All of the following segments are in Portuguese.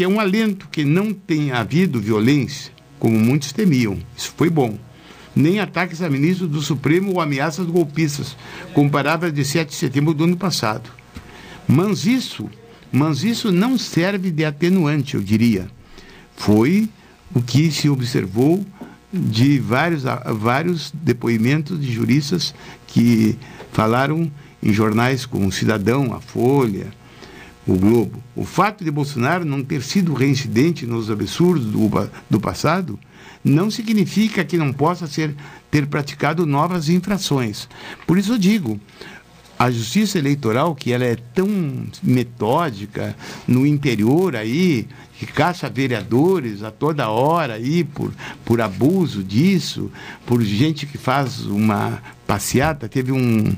que é um alento que não tenha havido violência, como muitos temiam. Isso foi bom. Nem ataques a ministro do Supremo ou ameaças golpistas, como palavras de 7 de setembro do ano passado. Mas isso, mas isso não serve de atenuante, eu diria. Foi o que se observou de vários, vários depoimentos de juristas que falaram em jornais como o Cidadão, a Folha, o Globo. O fato de Bolsonaro não ter sido reincidente nos absurdos do, do passado não significa que não possa ser, ter praticado novas infrações. Por isso eu digo, a justiça eleitoral, que ela é tão metódica no interior aí, que caça vereadores a toda hora aí por, por abuso disso, por gente que faz uma passeata. Teve um,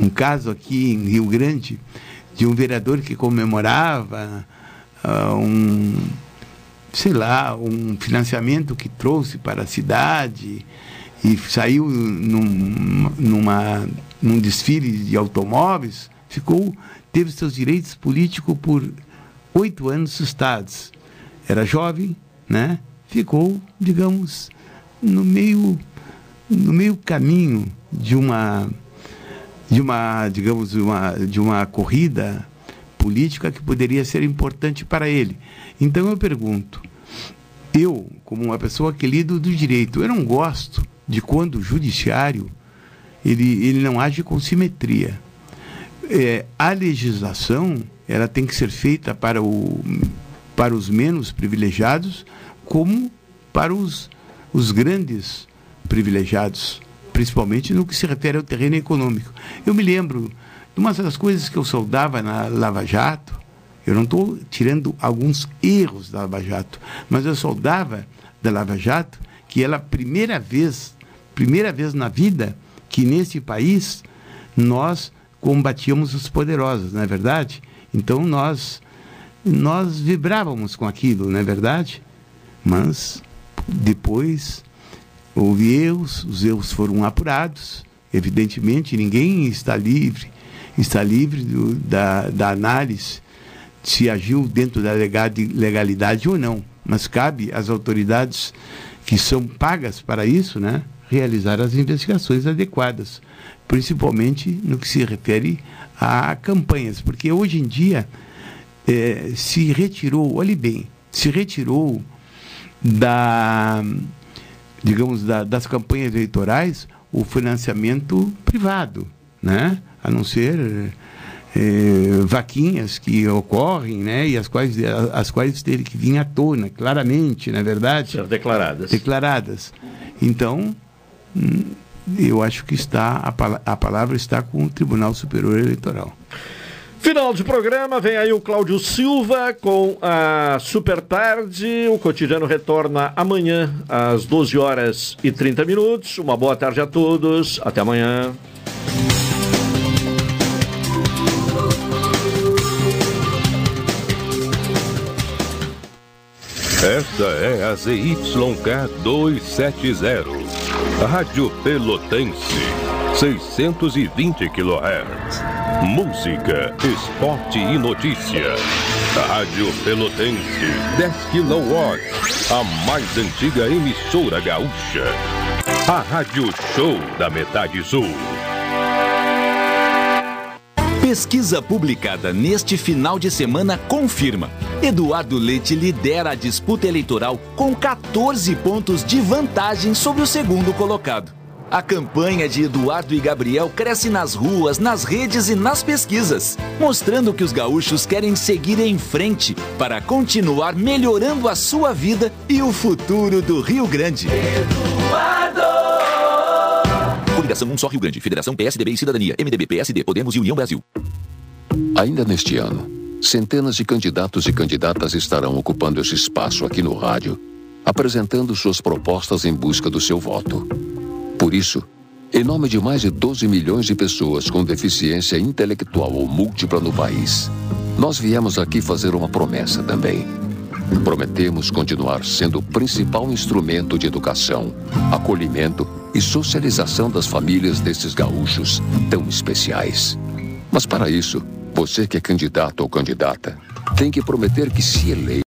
um caso aqui em Rio Grande de um vereador que comemorava uh, um, sei lá, um financiamento que trouxe para a cidade e saiu num, numa, num desfile de automóveis, ficou, teve seus direitos políticos por oito anos sustados. Era jovem, né? Ficou, digamos, no meio, no meio caminho de uma, de uma, digamos, uma, de uma corrida política que poderia ser importante para ele. Então eu pergunto, eu, como uma pessoa que lido do direito, eu não gosto de quando o judiciário ele, ele não age com simetria. É, a legislação ela tem que ser feita para, o, para os menos privilegiados, como para os, os grandes privilegiados, principalmente no que se refere ao terreno econômico. Eu me lembro de uma das coisas que eu soldava na Lava Jato, eu não estou tirando alguns erros da Lava Jato, mas eu soldava da Lava Jato que ela, primeira vez, primeira vez na vida, que nesse país nós combatíamos os poderosos, não é verdade? Então nós nós vibrávamos com aquilo, não é verdade? Mas depois houve erros, os erros foram apurados. Evidentemente, ninguém está livre, está livre do, da, da análise se agiu dentro da legalidade ou não. Mas cabe às autoridades que são pagas para isso, né, realizar as investigações adequadas, principalmente no que se refere a campanhas, porque hoje em dia é, se retirou, olhe bem, se retirou da, digamos, da, das campanhas eleitorais o financiamento privado, né? a não ser é, vaquinhas que ocorrem, né, e as quais, as quais terem que vir à tona, claramente, na é verdade. Ser declaradas. Declaradas. Então, hum, eu acho que está a, a palavra está com o Tribunal Superior Eleitoral. Final de programa, vem aí o Cláudio Silva com a Super Tarde. O cotidiano retorna amanhã às 12 horas e 30 minutos. Uma boa tarde a todos. Até amanhã. Esta é a ZYK 270, Rádio Pelotense, 620 kHz. Música, esporte e notícia. Rádio Pelotense, 10 kW, a mais antiga emissora gaúcha. A Rádio Show da Metade Sul. Pesquisa publicada neste final de semana confirma. Eduardo Leite lidera a disputa eleitoral com 14 pontos de vantagem sobre o segundo colocado. A campanha de Eduardo e Gabriel cresce nas ruas, nas redes e nas pesquisas, mostrando que os gaúchos querem seguir em frente para continuar melhorando a sua vida e o futuro do Rio Grande. Eduardo! Coligação Um Só Rio Grande, Federação PSDB e Cidadania, MDB, PSD, Podemos e União Brasil. Ainda neste ano, centenas de candidatos e candidatas estarão ocupando esse espaço aqui no rádio, apresentando suas propostas em busca do seu voto. Por isso, em nome de mais de 12 milhões de pessoas com deficiência intelectual ou múltipla no país, nós viemos aqui fazer uma promessa também. Prometemos continuar sendo o principal instrumento de educação, acolhimento e socialização das famílias desses gaúchos tão especiais. Mas para isso, você que é candidato ou candidata, tem que prometer que se eleito